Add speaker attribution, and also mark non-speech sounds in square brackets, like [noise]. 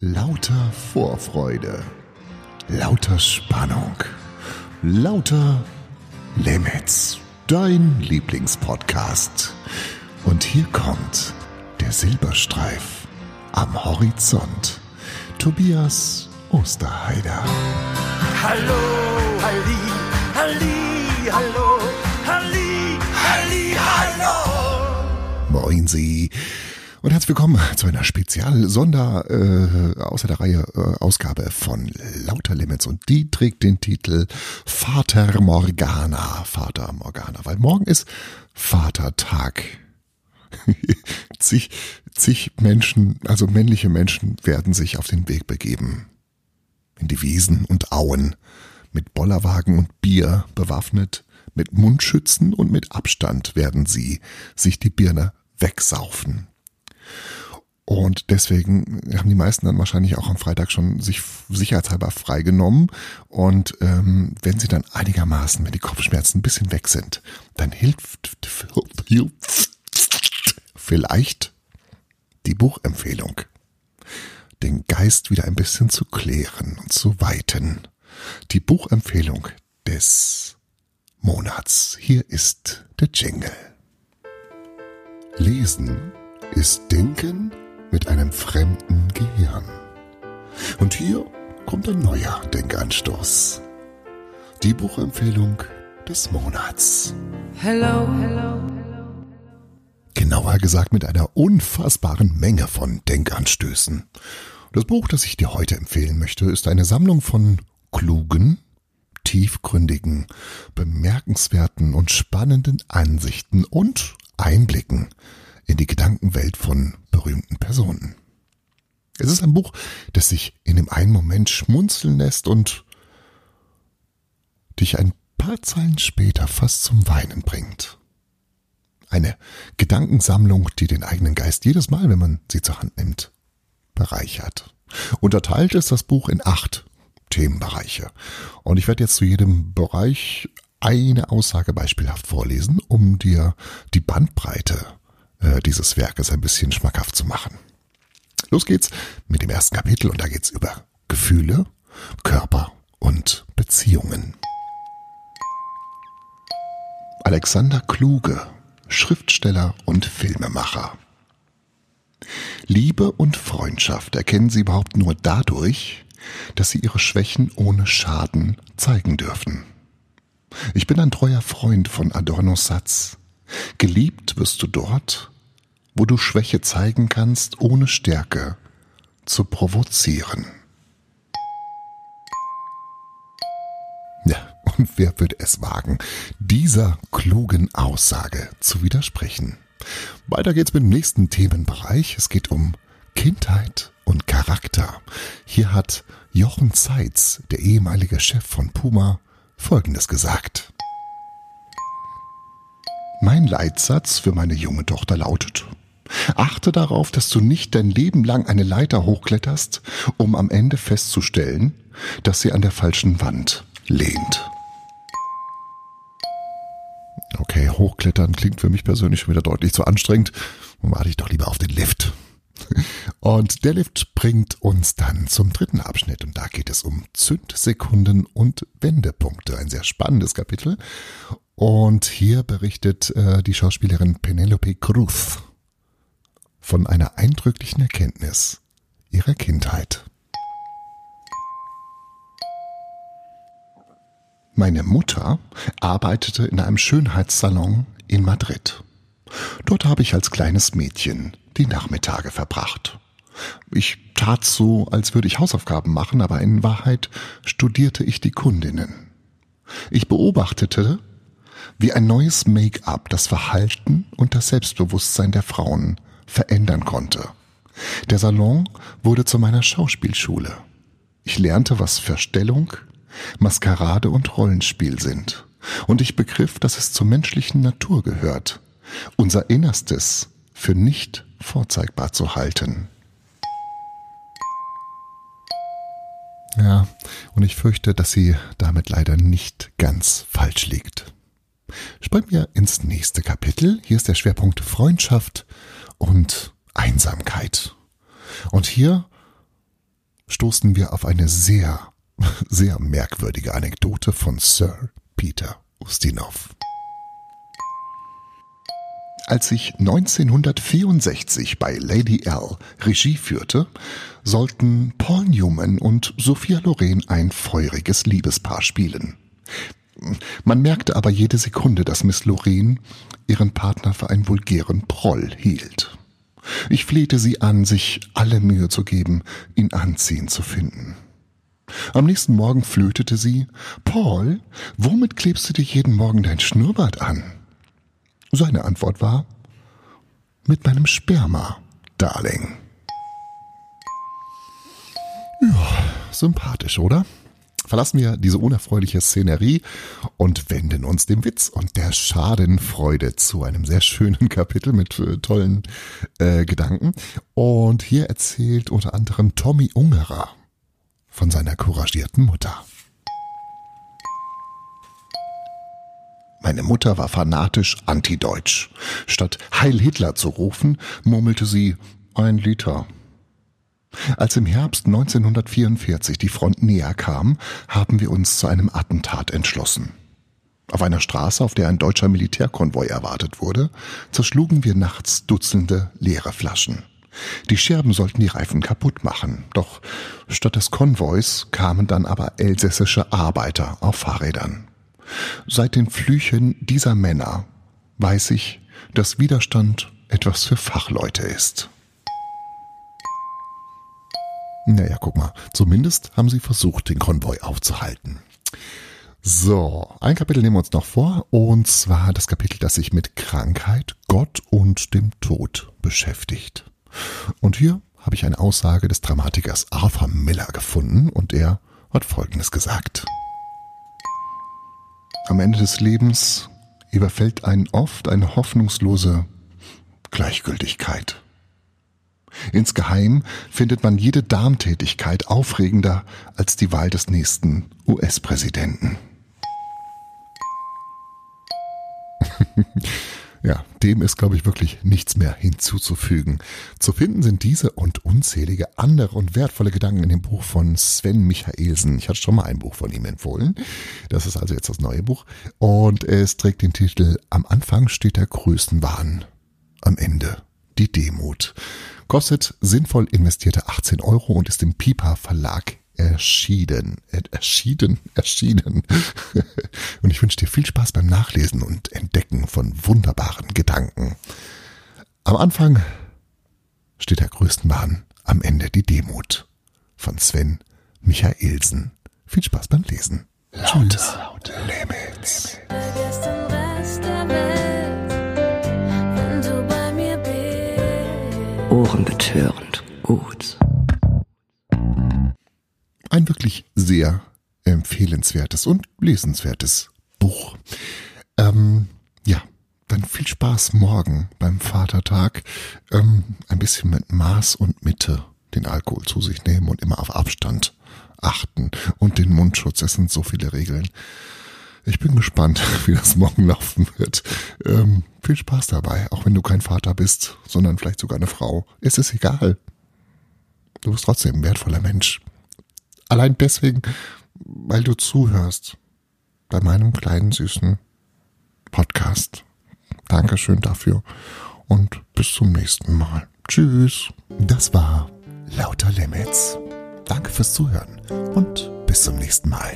Speaker 1: Lauter Vorfreude, lauter Spannung, lauter Limits, dein Lieblingspodcast. Und hier kommt der Silberstreif am Horizont. Tobias Osterheider.
Speaker 2: Hallo, Halli, Halli, hallo, Halli, Halli, hallo.
Speaker 1: Moin Sie. Und herzlich willkommen zu einer Spezial-Sonder äh, außer der Reihe äh, Ausgabe von Lauter Limits und die trägt den Titel Vater Morgana. Vater Morgana, weil morgen ist Vatertag. [laughs] zig, zig Menschen, also männliche Menschen werden sich auf den Weg begeben. In die Wiesen und Auen, mit Bollerwagen und Bier bewaffnet, mit Mundschützen und mit Abstand werden sie sich die Birne wegsaufen. Und deswegen haben die meisten dann wahrscheinlich auch am Freitag schon sich sicherheitshalber freigenommen. Und ähm, wenn sie dann einigermaßen, wenn die Kopfschmerzen ein bisschen weg sind, dann hilft vielleicht die Buchempfehlung, den Geist wieder ein bisschen zu klären und zu weiten. Die Buchempfehlung des Monats. Hier ist der Jingle. Lesen ist Denken mit einem fremden Gehirn. Und hier kommt ein neuer Denkanstoß. Die Buchempfehlung des Monats.
Speaker 2: Hello, hello.
Speaker 1: Genauer gesagt mit einer unfassbaren Menge von Denkanstößen. Das Buch, das ich dir heute empfehlen möchte, ist eine Sammlung von klugen, tiefgründigen, bemerkenswerten und spannenden Ansichten und Einblicken in die Gedankenwelt von berühmten Personen. Es ist ein Buch, das sich in dem einen Moment schmunzeln lässt und dich ein paar Zeilen später fast zum Weinen bringt. Eine Gedankensammlung, die den eigenen Geist jedes Mal, wenn man sie zur Hand nimmt, bereichert. Unterteilt ist das Buch in acht Themenbereiche. Und ich werde jetzt zu jedem Bereich eine Aussage beispielhaft vorlesen, um dir die Bandbreite äh, dieses Werkes ein bisschen schmackhaft zu machen. Los geht's mit dem ersten Kapitel und da geht's über Gefühle, Körper und Beziehungen. Alexander Kluge, Schriftsteller und Filmemacher. Liebe und Freundschaft erkennen Sie überhaupt nur dadurch, dass Sie Ihre Schwächen ohne Schaden zeigen dürfen. Ich bin ein treuer Freund von Adornos Satz. Geliebt wirst du dort, wo du Schwäche zeigen kannst, ohne Stärke zu provozieren. Ja, und wer würde es wagen, dieser klugen Aussage zu widersprechen? Weiter geht's mit dem nächsten Themenbereich. Es geht um Kindheit und Charakter. Hier hat Jochen Zeitz, der ehemalige Chef von Puma, Folgendes gesagt. Mein Leitsatz für meine junge Tochter lautet, achte darauf, dass du nicht dein Leben lang eine Leiter hochkletterst, um am Ende festzustellen, dass sie an der falschen Wand lehnt. Okay, hochklettern klingt für mich persönlich schon wieder deutlich zu anstrengend. Warte ich doch lieber auf den Lift. [laughs] Und der Lift bringt uns dann zum dritten Abschnitt und da geht es um Zündsekunden und Wendepunkte. Ein sehr spannendes Kapitel. Und hier berichtet äh, die Schauspielerin Penelope Cruz von einer eindrücklichen Erkenntnis ihrer Kindheit. Meine Mutter arbeitete in einem Schönheitssalon in Madrid. Dort habe ich als kleines Mädchen die Nachmittage verbracht. Ich tat so, als würde ich Hausaufgaben machen, aber in Wahrheit studierte ich die Kundinnen. Ich beobachtete, wie ein neues Make-up das Verhalten und das Selbstbewusstsein der Frauen verändern konnte. Der Salon wurde zu meiner Schauspielschule. Ich lernte, was Verstellung, Maskerade und Rollenspiel sind. Und ich begriff, dass es zur menschlichen Natur gehört, unser Innerstes für nicht vorzeigbar zu halten. Ja, und ich fürchte, dass sie damit leider nicht ganz falsch liegt. Springen wir ins nächste Kapitel. Hier ist der Schwerpunkt Freundschaft und Einsamkeit. Und hier stoßen wir auf eine sehr, [laughs] sehr merkwürdige Anekdote von Sir Peter Ustinov. Als ich 1964 bei Lady L Regie führte, sollten Paul Newman und Sophia Loren ein feuriges Liebespaar spielen. Man merkte aber jede Sekunde, dass Miss Loren ihren Partner für einen vulgären Proll hielt. Ich flehte sie an, sich alle Mühe zu geben, ihn anziehend zu finden. Am nächsten Morgen flötete sie, Paul, womit klebst du dich jeden Morgen dein Schnurrbart an? Seine Antwort war, mit meinem Sperma, Darling. Ja, sympathisch, oder? verlassen wir diese unerfreuliche Szenerie und wenden uns dem Witz und der Schadenfreude zu einem sehr schönen [laughs] Kapitel mit äh, tollen äh, Gedanken. Und hier erzählt unter anderem Tommy Ungerer von seiner couragierten Mutter. Meine Mutter war fanatisch antideutsch. Statt Heil Hitler zu rufen, murmelte sie ein Liter. Als im Herbst 1944 die Front näher kam, haben wir uns zu einem Attentat entschlossen. Auf einer Straße, auf der ein deutscher Militärkonvoi erwartet wurde, zerschlugen wir nachts Dutzende leere Flaschen. Die Scherben sollten die Reifen kaputt machen, doch statt des Konvois kamen dann aber elsässische Arbeiter auf Fahrrädern. Seit den Flüchen dieser Männer weiß ich, dass Widerstand etwas für Fachleute ist. Naja, guck mal. Zumindest haben sie versucht, den Konvoi aufzuhalten. So, ein Kapitel nehmen wir uns noch vor, und zwar das Kapitel, das sich mit Krankheit, Gott und dem Tod beschäftigt. Und hier habe ich eine Aussage des Dramatikers Arthur Miller gefunden, und er hat Folgendes gesagt. Am Ende des Lebens überfällt einen oft eine hoffnungslose Gleichgültigkeit. Insgeheim findet man jede Darmtätigkeit aufregender als die Wahl des nächsten US-Präsidenten. [laughs] ja, dem ist, glaube ich, wirklich nichts mehr hinzuzufügen. Zu finden sind diese und unzählige andere und wertvolle Gedanken in dem Buch von Sven Michaelsen. Ich hatte schon mal ein Buch von ihm empfohlen. Das ist also jetzt das neue Buch. Und es trägt den Titel Am Anfang steht der Größenwahn. Am Ende die Demut. Kostet sinnvoll investierte 18 Euro und ist im Pipa Verlag erschienen. Äh, erschienen, erschienen. [laughs] und ich wünsche dir viel Spaß beim Nachlesen und Entdecken von wunderbaren Gedanken. Am Anfang steht der größten Bahn, am Ende die Demut. Von Sven Michaelsen. Viel Spaß beim Lesen.
Speaker 2: Lauter. Lauter Limits.
Speaker 3: ohrenbetörend gut.
Speaker 1: Ein wirklich sehr empfehlenswertes und lesenswertes Buch. Ähm, ja, dann viel Spaß morgen beim Vatertag. Ähm, ein bisschen mit Maß und Mitte den Alkohol zu sich nehmen und immer auf Abstand achten und den Mundschutz. Es sind so viele Regeln. Ich bin gespannt, [laughs] wie das morgen laufen wird. Ähm, viel Spaß dabei, auch wenn du kein Vater bist, sondern vielleicht sogar eine Frau. Es ist egal. Du bist trotzdem ein wertvoller Mensch. Allein deswegen, weil du zuhörst bei meinem kleinen süßen Podcast. Dankeschön dafür und bis zum nächsten Mal. Tschüss. Das war Lauter Limits. Danke fürs Zuhören und bis zum nächsten Mal.